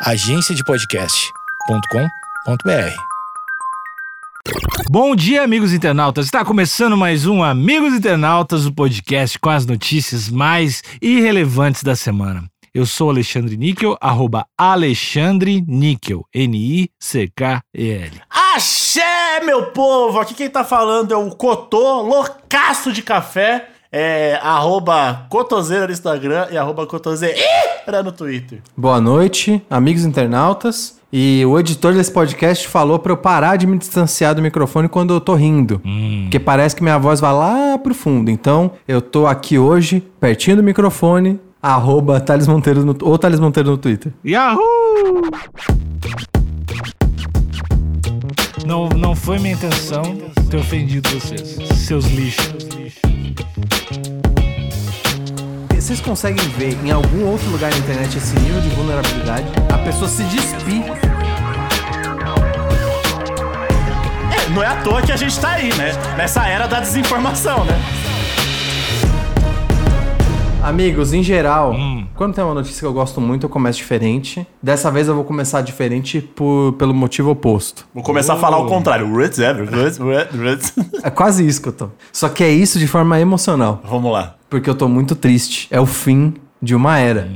agenciadepodcast.com.br. Bom dia, amigos internautas. Está começando mais um Amigos Internautas, o podcast com as notícias mais irrelevantes da semana. Eu sou Alexandre Níquel, arroba Alexandre Níquel, N-I-C-K-E-L. Axé, meu povo! Aqui quem tá falando é o Cotô, loucaço de café. É arroba Cotoseira no Instagram e arroba Cotoseira no Twitter. Boa noite, amigos internautas. E o editor desse podcast falou pra eu parar de me distanciar do microfone quando eu tô rindo. Porque parece que minha voz vai lá pro fundo. Então, eu tô aqui hoje, pertinho do microfone, arroba Thales Monteiro no, ou Thales Monteiro no Twitter. Yahoo! Não, não foi minha intenção ter ofendido vocês, seus lixos. Vocês conseguem ver em algum outro lugar na internet esse nível de vulnerabilidade? A pessoa se despir. É, não é à toa que a gente tá aí, né? Nessa era da desinformação, né? Amigos, em geral, Hum. quando tem uma notícia que eu gosto muito, eu começo diferente. Dessa vez eu vou começar diferente por, pelo motivo oposto. Vou começar a falar o contrário. É quase isso que eu tô. Só que é isso de forma emocional. Vamos lá. Porque eu tô muito triste. É o fim de uma era.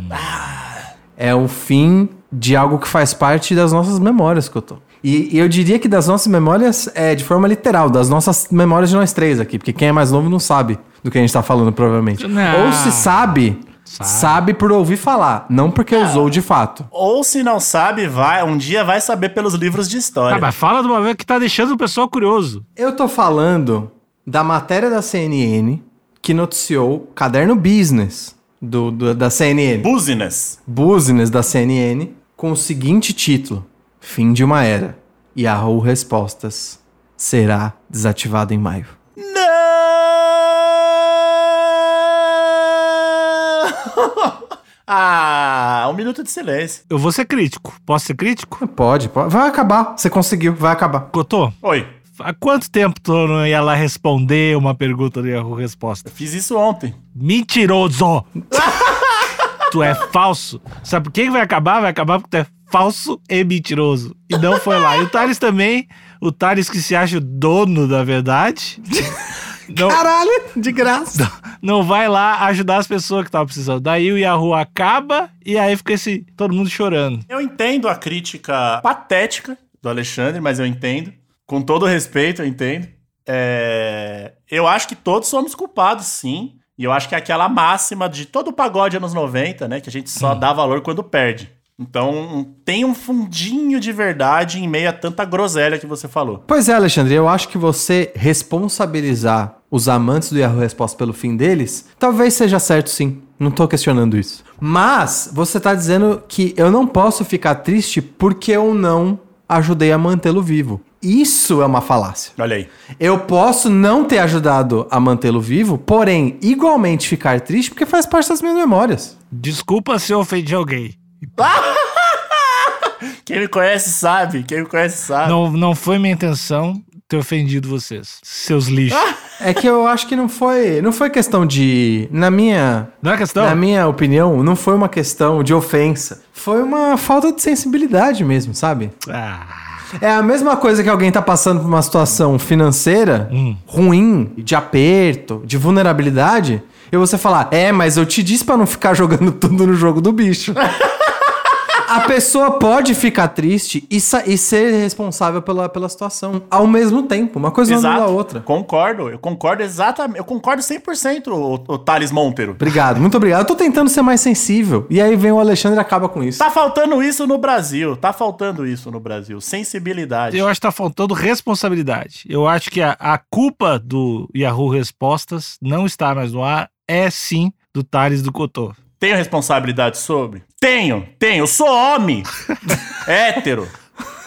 É o fim de algo que faz parte das nossas memórias que eu tô. E, e eu diria que das nossas memórias é de forma literal, das nossas memórias de nós três aqui. Porque quem é mais novo não sabe do que a gente tá falando, provavelmente. Não. Ou se sabe, sabe, por ouvir falar, não porque usou de fato. Ou se não sabe, vai, um dia vai saber pelos livros de história. Tá, mas fala de uma vez que tá deixando o pessoal curioso. Eu tô falando da matéria da CNN que noticiou Caderno Business do, do- da CNN. Business. Business da CNN com o seguinte título: Fim de uma era. Yahoo Respostas será desativado em maio. Não! ah, um minuto de silêncio. Eu vou ser crítico. Posso ser crítico? Pode, pode. Vai acabar. Você conseguiu, vai acabar. Cotô, Oi, há quanto tempo tu não ia lá responder uma pergunta do Yahoo Resposta? fiz isso ontem. Mentiroso! tu é falso. Sabe por que vai acabar? Vai acabar porque tu é falso e mentiroso. E não foi lá. E o Thales também, o Thales que se acha o dono da verdade, não, Caralho, de graça. não vai lá ajudar as pessoas que estavam precisando. Daí o Yahoo acaba e aí fica esse, todo mundo chorando. Eu entendo a crítica patética do Alexandre, mas eu entendo. Com todo respeito, eu entendo. É, Eu acho que todos somos culpados, sim. E eu acho que é aquela máxima de todo o pagode anos 90, né? Que a gente só dá valor quando perde. Então, tem um fundinho de verdade em meio a tanta groselha que você falou. Pois é, Alexandre, eu acho que você responsabilizar os amantes do Yahoo Resposta pelo fim deles, talvez seja certo sim. Não tô questionando isso. Mas você tá dizendo que eu não posso ficar triste porque eu não ajudei a mantê-lo vivo. Isso é uma falácia. Olha aí. Eu posso não ter ajudado a mantê-lo vivo, porém, igualmente ficar triste porque faz parte das minhas memórias. Desculpa se eu ofendi alguém. Quem me conhece sabe. Quem me conhece sabe. Não, não foi minha intenção ter ofendido vocês, seus lixos. É que eu acho que não foi, não foi questão de, na minha, Não é questão? Na minha opinião, não foi uma questão de ofensa. Foi uma falta de sensibilidade mesmo, sabe? Ah, É a mesma coisa que alguém tá passando por uma situação financeira ruim, de aperto, de vulnerabilidade, e você falar, é, mas eu te disse pra não ficar jogando tudo no jogo do bicho. A pessoa pode ficar triste e, e ser responsável pela, pela situação ao mesmo tempo. Uma coisa não anula a outra. Concordo. Eu concordo exatamente. Eu concordo 100%, o, o Thales Monteiro. Obrigado, muito obrigado. Eu tô tentando ser mais sensível. E aí vem o Alexandre e acaba com isso. Tá faltando isso no Brasil. Tá faltando isso no Brasil. Sensibilidade. eu acho que tá faltando responsabilidade. Eu acho que a, a culpa do Yahoo Respostas não está mais no ar, é sim do Thales do Cotô. Tenho responsabilidade sobre? Tenho, tenho. Eu sou homem. hétero.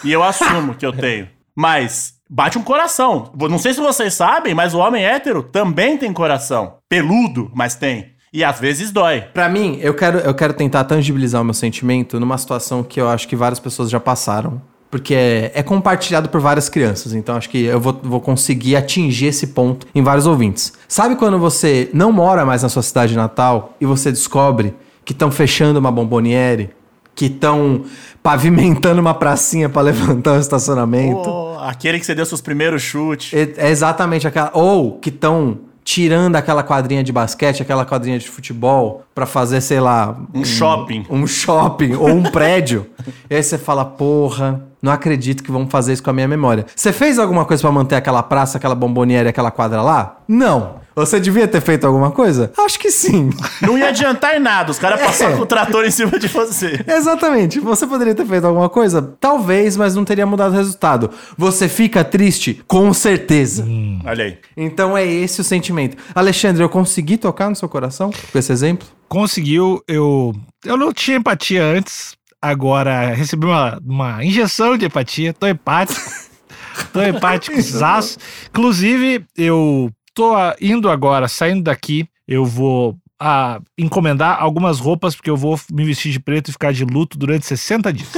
E eu assumo que eu tenho. Mas bate um coração. Não sei se vocês sabem, mas o homem hétero também tem coração. Peludo, mas tem. E às vezes dói. Pra mim, eu quero, eu quero tentar tangibilizar o meu sentimento numa situação que eu acho que várias pessoas já passaram. Porque é, é compartilhado por várias crianças. Então acho que eu vou, vou conseguir atingir esse ponto em vários ouvintes. Sabe quando você não mora mais na sua cidade natal e você descobre que estão fechando uma bomboniere? que estão pavimentando uma pracinha pra levantar um estacionamento. Pô, aquele que você deu seus primeiros chutes. É, é exatamente aquela. Ou que estão tirando aquela quadrinha de basquete, aquela quadrinha de futebol, pra fazer, sei lá. Um shopping. Um shopping ou um prédio. E aí você fala, porra, não acredito que vão fazer isso com a minha memória. Você fez alguma coisa pra manter aquela praça, aquela bomboniere, aquela quadra lá? Não. Você devia ter feito alguma coisa? Acho que sim. Não ia adiantar em nada, os caras passaram É. com o trator em cima de você. Exatamente. Você poderia ter feito alguma coisa? Talvez, mas não teria mudado o resultado. Você fica triste? Com certeza. Olha aí. Então é esse o sentimento. Alexandre, eu consegui tocar no seu coração com esse exemplo? Conseguiu, eu. Eu não tinha empatia antes, agora recebi uma, uma injeção de empatia, tô empático. tô empático, zaço. Inclusive, eu tô indo agora, saindo daqui, eu vou ah, encomendar algumas roupas, porque eu vou me vestir de preto e ficar de luto durante 60 dias.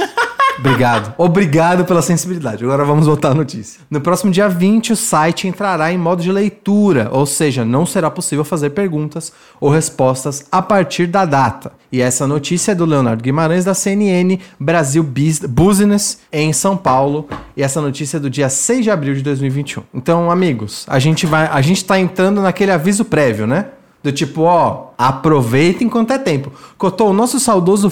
Obrigado. Obrigado pela sensibilidade. Agora vamos voltar à notícia. No próximo dia 20, o site entrará em modo de leitura, ou seja, não será possível fazer perguntas ou respostas a partir da data. E essa notícia é do Leonardo Guimarães, da CNN Brasil Bus- Business, em São Paulo. E essa notícia é do dia 6 de abril de 2021. Então, amigos, a gente vai. A gente tá entrando naquele aviso prévio, né? Do tipo, ó, aproveita enquanto é tempo. Cotô, o nosso saudoso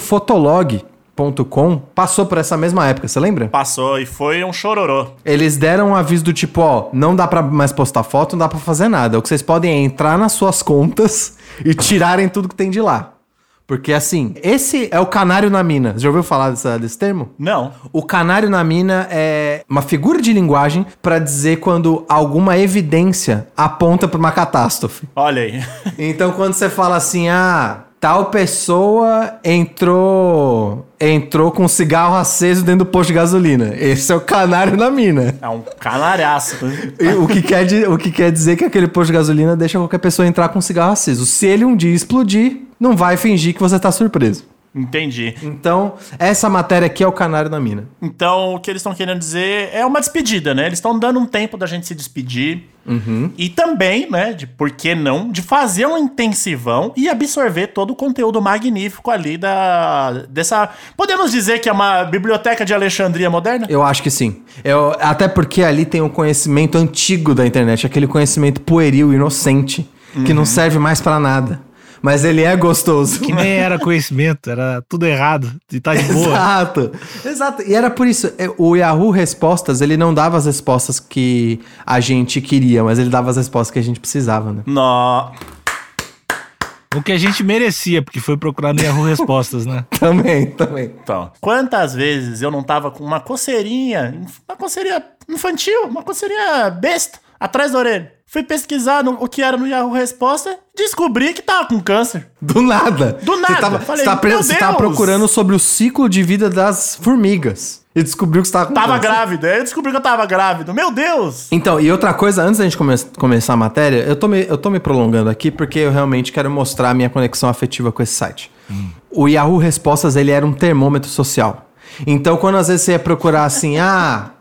Fotolog.com passou por essa mesma época, você lembra? Passou e foi um chororô. Eles deram um aviso do tipo, ó, não dá pra mais postar foto, não dá pra fazer nada. O que vocês podem é entrar nas suas contas e tirarem tudo que tem de lá. Porque assim, esse é o canário na mina. Já ouviu falar dessa- desse termo? Não. O canário na mina é uma figura de linguagem pra dizer quando alguma evidência aponta pra uma catástrofe. Olha aí. Então, quando você fala assim, ah, tal pessoa entrou entrou com um cigarro aceso dentro do posto de gasolina. Esse é o canário na mina. É um canalhaço. E o, que quer o que quer dizer que aquele posto de gasolina deixa qualquer pessoa entrar com um cigarro aceso. Se ele um dia explodir, não vai fingir que você tá surpreso. Entendi. Então, essa matéria aqui é o canário na mina. Então, o que eles estão querendo dizer é uma despedida, né? Eles estão dando um tempo da gente se despedir. E também, né, de por que não, de fazer um intensivão e absorver todo o conteúdo magnífico ali da. dessa. Podemos dizer que é uma biblioteca de Alexandria moderna? Eu acho que sim. Eu, até porque ali tem um conhecimento antigo da internet, aquele conhecimento pueril, inocente, que não serve mais pra nada. Mas ele é gostoso. Que nem era conhecimento, era tudo errado. E tá de boa. Exato. Exato. E era por isso, é, o Yahoo Respostas, ele não dava as respostas que a gente queria, mas ele dava as respostas que a gente precisava, né? Nó. O que a gente merecia, porque foi procurar no Yahoo Respostas, né? Também, também. Então, quantas vezes eu não tava com uma coceirinha, uma coceirinha infantil, uma coceirinha besta, atrás da orelha. Fui pesquisar no- o que era no Yahoo Resposta, descobri que tava com câncer. Do nada. Do nada. Você tava, Falei, você meu você tava procurando sobre o ciclo de vida das formigas. E descobriu que você tava com Tava câncer. grávida. Eu descobri que eu tava grávido. Meu Deus! Então, e outra coisa, antes da gente come- começar a matéria, eu tô, me, eu tô me prolongando aqui porque eu realmente quero mostrar a minha conexão afetiva com esse site. O Yahoo Respostas, ele era um termômetro social. Então, quando às vezes você ia procurar assim, ah,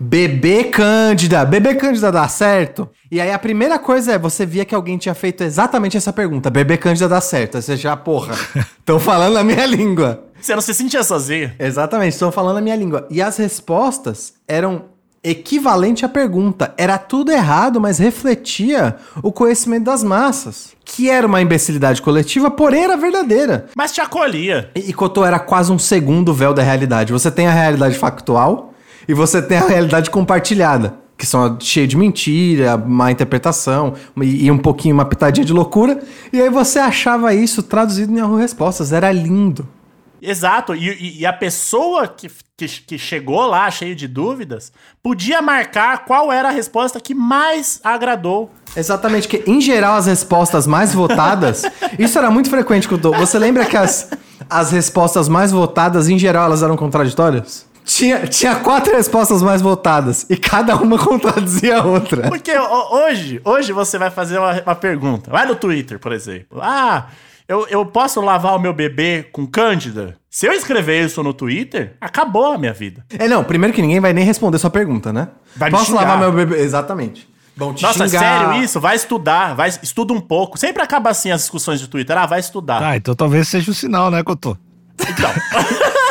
bebê cândida, bebê cândida dá certo? E aí a primeira coisa é, você via que alguém tinha feito exatamente essa pergunta, bebê cândida dá certo? Aí você já, porra, estão falando a minha língua. Você não se sentia sozinho? Exatamente, estão falando a minha língua. E as respostas eram equivalente à pergunta. Era tudo errado, mas refletia o conhecimento das massas. Que era uma imbecilidade coletiva, porém era verdadeira. Mas te acolhia. E, e Cotô era quase um segundo véu da realidade. Você tem a realidade factual e você tem a realidade compartilhada. Que são cheio de mentira, má interpretação e, e um pouquinho uma pitadinha de loucura. E aí você achava isso traduzido em Yahoo Respostas. Era lindo. Exato. E, e- e a pessoa que, que, que chegou lá cheio de dúvidas podia marcar qual era a resposta que mais agradou. Exatamente, que em geral as respostas mais votadas. isso era muito frequente com o Dom. Você lembra que as, as respostas mais votadas, em geral, elas eram contraditórias? Tinha, tinha quatro respostas mais votadas e cada uma contradizia a outra. Porque ho- hoje, hoje você vai fazer uma, uma pergunta. Vai no Twitter, por exemplo. Ah, eu, eu posso lavar o meu bebê com cândida? Se eu escrever isso no Twitter, acabou a minha vida. É, não, primeiro que ninguém vai nem responder sua pergunta, né? Vai me Posso xingar. lavar meu bebê? Exatamente. Vão te Nossa, xingar. sério isso? Vai estudar, vai, estuda um pouco. Sempre acaba assim as discussões de Twitter. Ah, vai estudar. Tá, então talvez seja o sinal, né, Cotô? Então.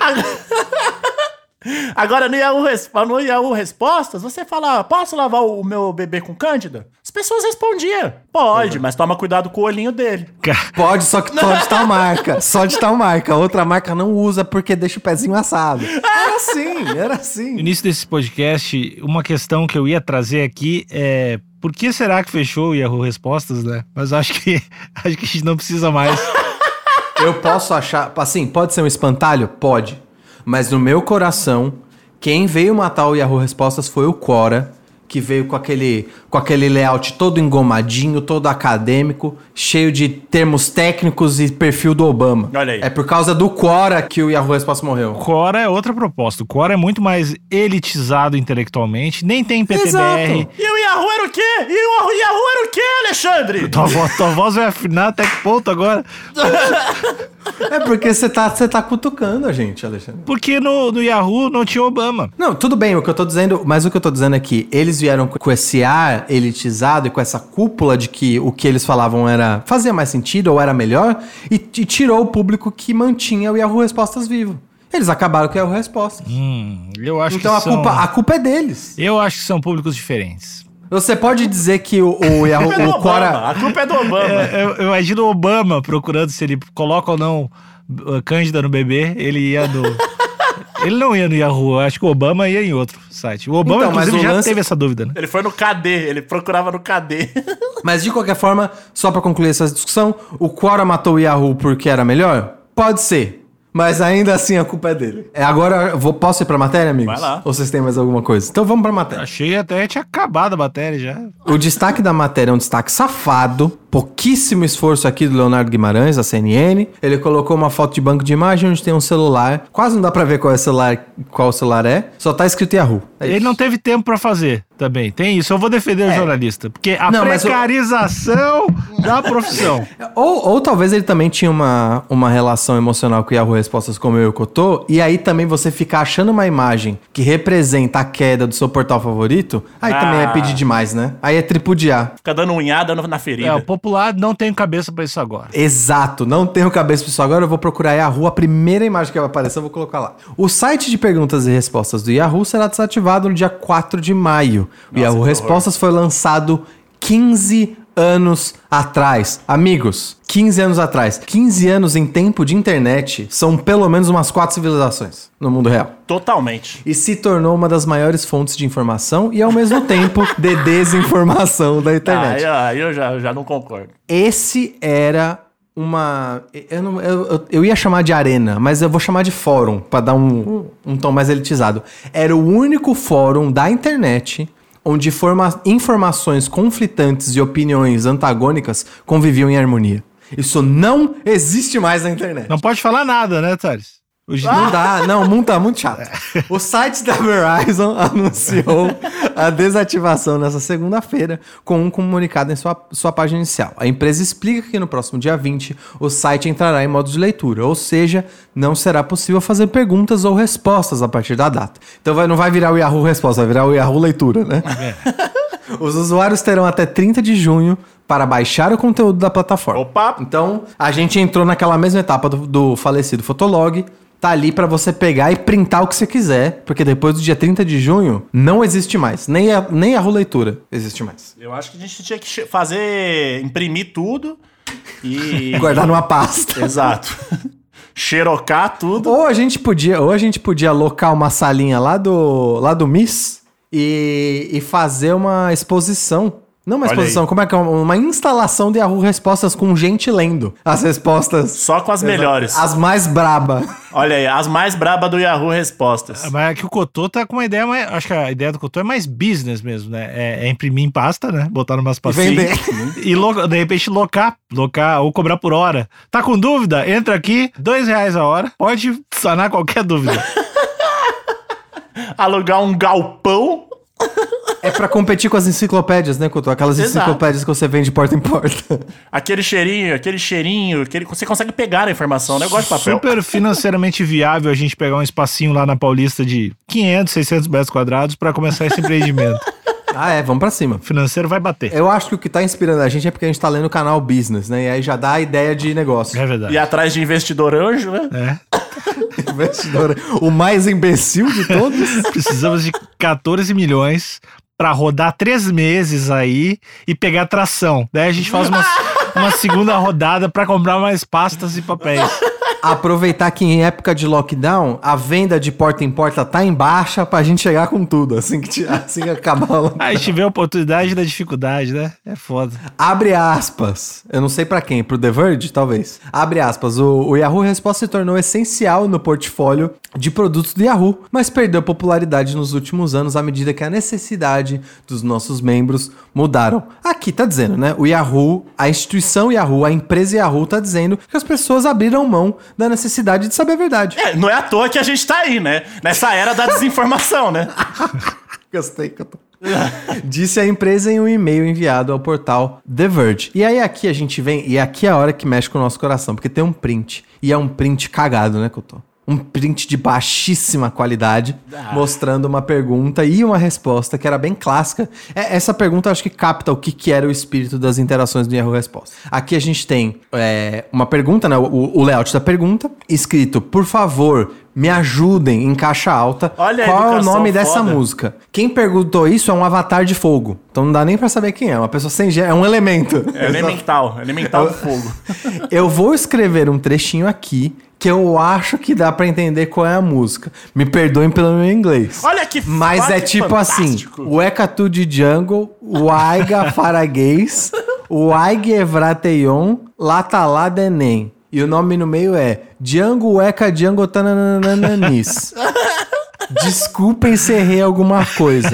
Agora, no Yahoo, no Yahoo Respostas, você fala, posso lavar o meu bebê com cândida? As pessoas respondiam, pode, mas toma cuidado com o olhinho dele. Pode, só que só de tal marca. Só de tal marca. Outra marca não usa porque deixa o pezinho assado. Era assim, era No assim. início desse podcast, uma questão que eu ia trazer aqui é por que será que fechou o Yahoo Respostas, né? Mas acho que acho que a gente não precisa mais. Eu posso achar. Assim, pode ser um espantalho? Pode. Mas no meu coração, quem veio matar o Yahoo Respostas foi o Quora, que veio com aquele, com aquele layout todo engomadinho, todo acadêmico, cheio de termos técnicos e perfil do Obama. Olha aí. É por causa do Quora que o Yahoo Respostas morreu. Quora é outra proposta. O Quora é muito mais elitizado intelectualmente, nem tem PTBR. Exato. E o Yahoo era o quê? E o Yahoo era o quê, Alexandre? Tua voz, tua voz vai afinar até que ponto agora? É porque você tá, você tá cutucando a gente, Alexandre. Porque no, no Yahoo não tinha Obama. Não, tudo bem, o que eu tô dizendo, mas o que eu tô dizendo é que eles vieram com esse ar elitizado e com essa cúpula de que o que eles falavam era fazia mais sentido ou era melhor e, e tirou o público que mantinha o Yahoo Respostas vivo. Eles acabaram com o Yahoo Respostas. Hum, eu acho então que a são... culpa, a culpa é deles. Eu acho que são públicos diferentes. Você pode dizer que o, o A é o Obama. Quora... A culpa é do Obama. É, eu, eu imagino o Obama procurando se ele coloca ou não uh, Cândida no bebê, ele ia no. ele não ia no Yahoo, eu acho que o Obama ia em outro site. O Obama, Então, mas inclusive, o já lance- teve essa dúvida, né? Ele foi no KD, ele procurava no KD. Mas de qualquer forma, só pra concluir essa discussão, o Quora matou o Yahoo porque era melhor? Pode ser. Mas ainda assim a culpa é dele. É, agora, eu vou, posso ir pra matéria, amigos? Vai lá. Ou vocês têm mais alguma coisa? Então vamos pra matéria. Achei até que tinha acabado a matéria já. O destaque da matéria é um destaque safado, pouquíssimo esforço aqui do Leonardo Guimarães, da CNN. Ele colocou uma foto de banco de imagem onde tem um celular. Quase não dá pra ver qual é o celular, qual o celular é. Só tá escrito Yahoo. É Ele isso. não teve tempo pra fazer também. Tem isso. Eu vou defender o jornalista. Porque a Não, precarização da profissão. Ou, ou talvez ele também tinha uma, uma relação emocional com o Yahoo Respostas como eu e o Cotô, e aí também você fica achando uma imagem que representa a queda do seu portal favorito, aí também é Ah. pedir demais, né? Aí é tripudiar. Fica dando unhada na ferida. É, o popular não tem cabeça pra isso agora. Exato, não tenho cabeça pra isso agora, eu vou procurar Yahoo, a primeira imagem que vai aparecer eu vou colocar lá. O site de perguntas e respostas do Yahoo será desativado no dia 4 de maio. O Nossa, Yahoo que Respostas foi lançado 15 anos atrás. Amigos, 15 anos atrás. 15 anos em tempo de internet são pelo menos umas quatro civilizações no mundo real. Totalmente. E se tornou uma das maiores fontes de informação e ao mesmo tempo de desinformação da internet. Aí, aí eu já, eu já não concordo. Esse era uma. Eu, não- eu- eu- eu ia chamar de arena, mas eu vou chamar de fórum, pra dar um, um tom mais elitizado. Era o único fórum da internet onde forma- informações conflitantes e opiniões antagônicas conviviam em harmonia. Isso não existe mais na internet. Não pode falar nada, né, Thales? Hoje Não dá, não, muito, tá muito chato. O site da Verizon anunciou a desativação nessa segunda-feira com um comunicado em sua, sua página inicial. A empresa explica que no próximo dia 20 o site entrará em modo de leitura, ou seja, não será possível fazer perguntas ou respostas a partir da data. Então vai- não vai virar o Yahoo Resposta, vai virar o Yahoo Leitura, né? Os usuários terão até 30 de junho para baixar o conteúdo da plataforma. Opa! Então, a gente entrou naquela mesma etapa do, do falecido Fotolog. Tá ali pra você pegar e printar o que você quiser, porque depois do dia 30 de junho não existe mais. Nem a, nem a leitura existe mais. Eu acho que a gente tinha que fazer, imprimir tudo e... Guardar numa pasta. Exato. Xerocar tudo. Ou a gente podia, ou a gente podia alocar uma salinha lá do, lá do Miss e, e fazer uma exposição. Não uma Olha exposição, aí. como é que é? Uma instalação de Yahoo Respostas com gente lendo as respostas. Só com as melhores. As mais braba. Olha aí, as mais brabas do Yahoo Respostas. Mas é que o Cotô tá com uma ideia mais. Acho que a ideia do Cotô é mais business mesmo, né? É, é imprimir em pasta, né? Botar numas pastinhas. vender. E lo- de repente locar, locar ou cobrar por hora. Tá com dúvida? Entra aqui, dois reais a hora. Pode sanar qualquer dúvida. Alugar um galpão. É pra competir com as enciclopédias, né, Couto? Aquelas Exato. enciclopédias que você vende porta em porta. Aquele cheirinho, aquele cheirinho, aquele... você consegue pegar a informação, um negócio de papel. Super financeiramente viável a gente pegar um espacinho lá na Paulista de 500, 600 metros quadrados pra começar esse empreendimento. Ah, é, vamos pra cima. Financeiro vai bater. Eu acho que o que tá inspirando a gente é porque a gente tá lendo o canal Business, né? E aí já dá a ideia de negócio. É verdade. E atrás de investidor anjo, né? É. Investidor, o mais imbecil de todos. Precisamos de 14 milhões pra rodar três meses aí e pegar tração. Daí a gente faz uma, uma segunda rodada pra comprar mais pastas e papéis. Aproveitar que em época de lockdown, a venda de porta em porta tá em baixa pra gente chegar com tudo, assim que, te- assim que acabar o Aí a gente vê a oportunidade da dificuldade, né? É foda. Abre aspas. Eu não sei pra quem, pro The Verge, talvez. Abre aspas. O, o Yahoo Resposta se tornou essencial no portfólio de produtos do Yahoo, mas perdeu popularidade nos últimos anos à medida que a necessidade dos nossos membros mudaram. Aqui tá dizendo, né? O Yahoo, a instituição Yahoo, a empresa Yahoo tá dizendo que as pessoas abriram mão da necessidade de saber a verdade. É, não é à toa que a gente tá aí, né? Nessa era da desinformação, né? Gostei que eu tô. Disse a empresa em um e-mail enviado ao portal The Verge. E aí aqui a gente vem, e aqui é a hora que mexe com o nosso coração, porque tem um print. E é um print cagado, né, Couto? Um print de baixíssima qualidade, mostrando uma pergunta e uma resposta que era bem clássica. É, essa pergunta acho que capta o que, que era o espírito das interações do Yahoo Resposta. Aqui a gente tem é, uma pergunta, né? O, o layout da pergunta, escrito, por favor, me ajudem em caixa alta. Olha Qual é o nome dessa foda. música? Quem perguntou isso é um avatar de fogo. Então não dá nem pra saber quem é. Uma pessoa sem gênero. É um elemento. É elemental, elemental do fogo. Eu vou escrever um trechinho aqui que eu acho que dá pra entender qual é a música. Me perdoem pelo meu inglês. Olha que Mas é tipo assim: fantástico. o Ekatu de Jungle, o Aiga Faraguês, o Aig Evrateion, Latalá Denem. E o nome no meio é Django Eka Django Tananananis. Desculpem se errei alguma coisa.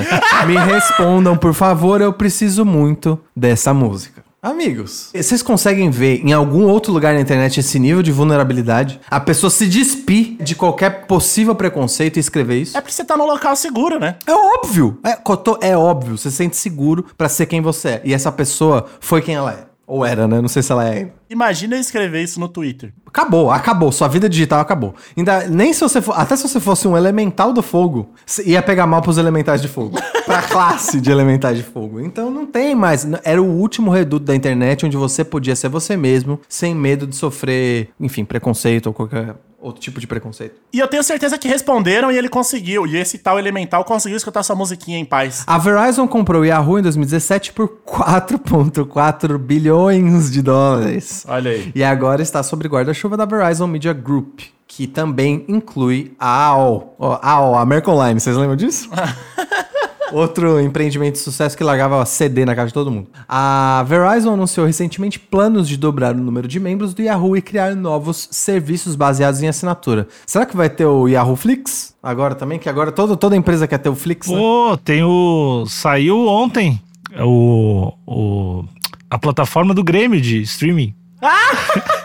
Me respondam, por favor, eu preciso muito dessa música. Amigos, vocês conseguem ver em algum outro lugar na internet esse nível de vulnerabilidade? A pessoa se despir de qualquer possível preconceito e escrever isso? É porque você tá num local seguro, né? É óbvio. É, Cotô, é óbvio. Você se sente seguro pra ser quem você é. E essa pessoa foi quem ela é. Ou era, né? Não sei se ela é ainda. Imagina escrever isso no Twitter. Acabou, acabou. Sua vida digital acabou. Ainda, nem se você for, até se você fosse um elemental do fogo, ia pegar mal pros elementais de fogo. pra classe de elementais de fogo. Então não tem mais. Era o último reduto da internet onde você podia ser você mesmo, sem medo de sofrer, enfim, preconceito ou qualquer outro tipo de preconceito. E eu tenho certeza que responderam e ele conseguiu. E esse tal elemental conseguiu escutar sua musiquinha em paz. A Verizon comprou o Yahoo em 2017 por 4,4 bilhões de dólares. Olha aí. E agora está sob guarda-chuva da Verizon Media Group, que também inclui a AOL. A AOL, American Online, vocês lembram disso? Outro empreendimento de sucesso que largava CD na casa de todo mundo. A Verizon anunciou recentemente planos de dobrar o número de membros do Yahoo e criar novos serviços baseados em assinatura. Será que vai ter o Yahoo Flix agora também? Que agora todo, toda empresa quer ter o Flix, né? Pô, tem o. Saiu ontem o, o. A plataforma do Grêmio de streaming.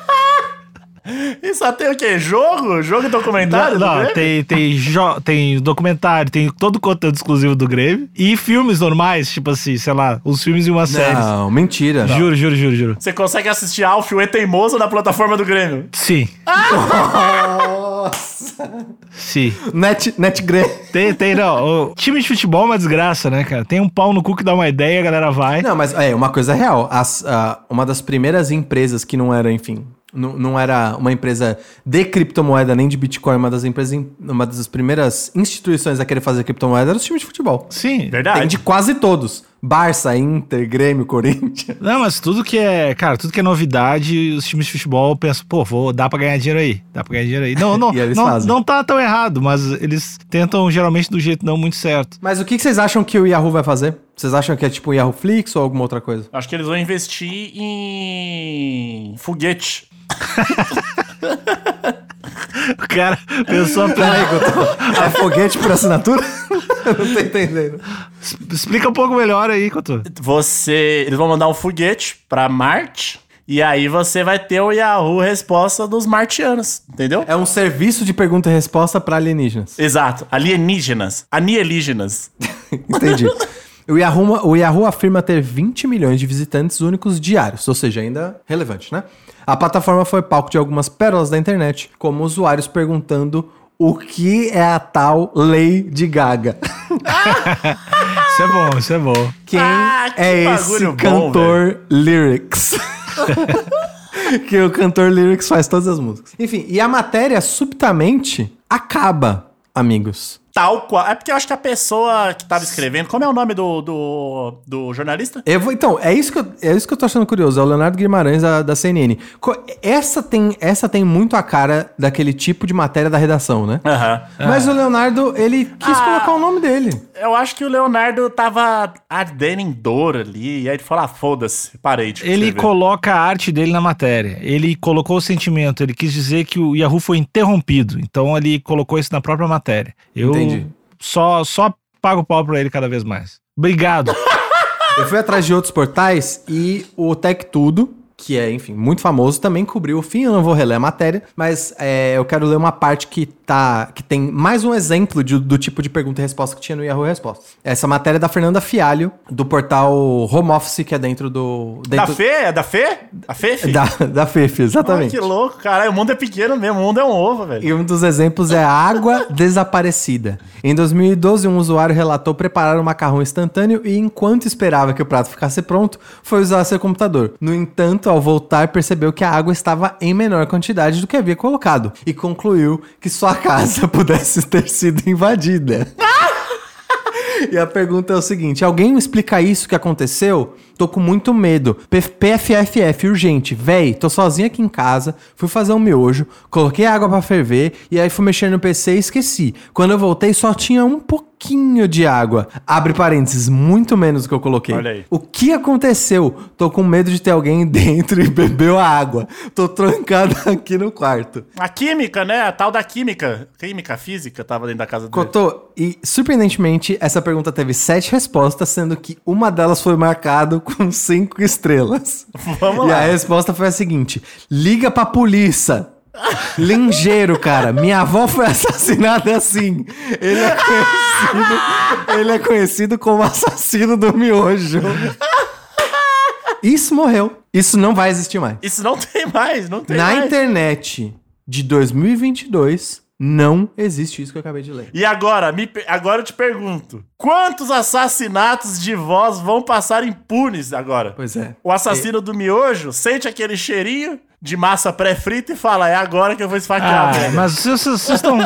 E só tem o quê? Jogo? Jogo e documentário? Não, do tem, tem, jo- tem documentário, tem todo o conteúdo exclusivo do Grêmio. E filmes normais, tipo assim, sei lá, os filmes e uma série. Não, mentira. Juro, juro, juro, juro. Você consegue assistir Alf, o E Teimoso, na plataforma do Grêmio. Sim, Nossa. sim. Net, NetGre. Tem, tem, não. O time de futebol é uma desgraça, né, cara? Tem um pau no cu que dá uma ideia, a galera vai. Não, mas é uma coisa real. As, ah, uma das primeiras empresas que não era, enfim, não, não era uma empresa de criptomoeda nem de Bitcoin, uma das empresas, em- uma das primeiras instituições a querer fazer criptomoeda era os times de futebol. Sim. Verdade. Tem de quase todos. Barça, Inter, Grêmio, Corinthians. Não, mas tudo que é, cara, tudo que é novidade, os times de futebol pensam, pô, vou, dá pra ganhar dinheiro aí, dá pra ganhar dinheiro aí. Não, não, E eles não, fazem. não tá tão errado, mas eles tentam geralmente do jeito não muito certo. Mas o que que vocês acham que o Yahoo vai fazer? Vocês acham que é tipo o Yahoo Flix ou alguma outra coisa? Acho que eles vão investir em foguete. O cara pensou Peraí, Couto. É foguete por assinatura? Eu não tô entendendo. Explica um pouco melhor aí, Couto. Você. Eles vão mandar um foguete pra Marte. E aí você vai ter o Yahoo resposta dos martianos. Entendeu? É um serviço de pergunta e resposta pra alienígenas. Exato. Alienígenas. Anielígenas. Entendi. O Yahoo, o Yahoo afirma ter 20 milhões de visitantes únicos diários, ou seja, ainda relevante, né? A plataforma foi palco de algumas pérolas da internet, como usuários perguntando o que é a tal lei de Gaga. Isso é bom, isso é bom. Quem Ah, que é esse bom, cantor Lyrics? que o cantor Lyrics faz todas as músicas. Enfim, e a matéria subitamente acaba, amigos. Tal qual. É porque eu acho que a pessoa que tava escrevendo. Como é o nome do, do, do jornalista? Eu vou, então, é isso, que eu, é isso que eu tô achando curioso. É o Leonardo Guimarães da, da CNN. Essa tem, essa tem muito a cara daquele tipo de matéria da redação, né? Mas o Leonardo, ele quis Ah. colocar o nome dele. Eu acho que o Leonardo tava ardendo em dor ali. E aí ele falou: ah, foda-se, parei de Ele escrever. coloca a arte dele na matéria. Ele colocou o sentimento. Ele quis dizer que o Yahoo foi interrompido. Então ele colocou isso na própria matéria. Eu Entendi. só só pago pau pra ele cada vez mais. Obrigado. Eu fui atrás de outros portais e o Tech Tudo, que é, enfim, muito famoso, também cobriu o fim. Eu não vou reler a matéria, mas é, eu quero ler uma parte que tá. que tem mais um exemplo de- do tipo de pergunta e resposta que tinha no Yahoo Respostas. Essa matéria é da Fernanda Fialho, do portal Home Office, que é dentro do. Da Dentro, Fê? É da Fê? A Fê? Da, da Fefe, exatamente. que louco, caralho. O mundo é pequeno mesmo. O mundo é um ovo, velho. E um dos exemplos é a água desaparecida. Em 2012, um usuário relatou preparar um macarrão instantâneo e, enquanto esperava que o prato ficasse pronto, foi usar seu computador. No entanto, ao voltar, percebeu que a água estava em menor quantidade do que havia colocado e concluiu que sua casa pudesse ter sido invadida. E a pergunta é o seguinte: alguém me explica isso que aconteceu? Tô com muito medo. PFFF, urgente. Véi, tô sozinho aqui em casa, fui fazer um miojo, coloquei água pra ferver e aí fui mexer no PC e esqueci. Quando eu voltei só tinha um pouquinho de água. Abre parênteses, muito menos do que eu coloquei. Olha aí. O que aconteceu? Tô com medo de ter alguém dentro e bebeu a água. Tô trancado aqui no quarto. A química, né? A tal da química. Química física tava dentro da casa dele. Cotô, e surpreendentemente, essa pergunta teve sete respostas, sendo que uma delas foi marcado com cinco estrelas. Vamos e lá. a resposta foi a seguinte: liga pra polícia. Lingeiro, cara. Minha avó foi assassinada assim. Ele é conhecido, ele é conhecido como assassino do miojo. Isso morreu. Isso não vai existir mais. Isso não tem mais, não tem Na mais. internet de 2022, não existe isso que eu acabei de ler. E agora, me, agora eu te pergunto: quantos assassinatos de vós vão passar impunes agora? Pois é. O assassino do miojo sente aquele cheirinho de massa pré-frita e fala: é agora que eu vou esfaquear. Ah, velho." mas vocês vocês estão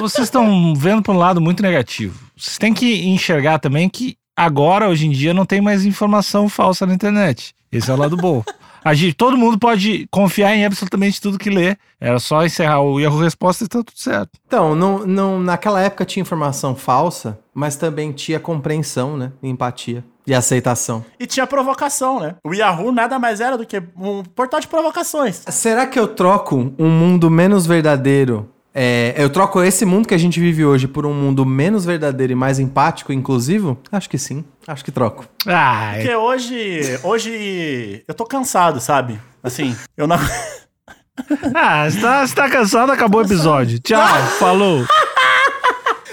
vocês estão vendo para um lado muito negativo. Vocês têm que enxergar também que agora, hoje em dia, não tem mais informação falsa na internet. Esse é o lado bom. A gente, todo mundo pode confiar em absolutamente tudo que lê. Era só encerrar o erro resposta e tá tudo certo. Então, não, não, naquela época tinha informação falsa, mas também tinha compreensão, né? Empatia e aceitação. E tinha provocação, né? O Yahoo nada mais era do que um portal de provocações. Será que eu troco um mundo menos verdadeiro? é, eu troco esse mundo que a gente vive hoje por um mundo menos verdadeiro e mais empático e inclusivo? Acho que sim. Acho que troco. Ah, Porque hoje, hoje eu tô cansado, sabe? Assim, eu não. ah você tá, você tá cansado, acabou o episódio. Tchau, falou.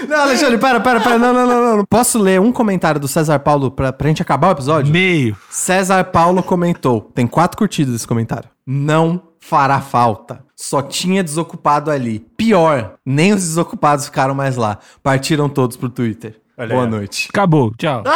Não, Alexandre, para, para, para. Não, não, não, não. Posso ler um comentário do César Paulo pra, pra gente acabar o episódio? Meio. César Paulo comentou. Tem quatro curtidas esse comentário. Não fará falta. Só tinha desocupado ali. Pior, nem os desocupados ficaram mais lá. Partiram todos pro Twitter. Olha Boa aí. noite. Acabou, tchau.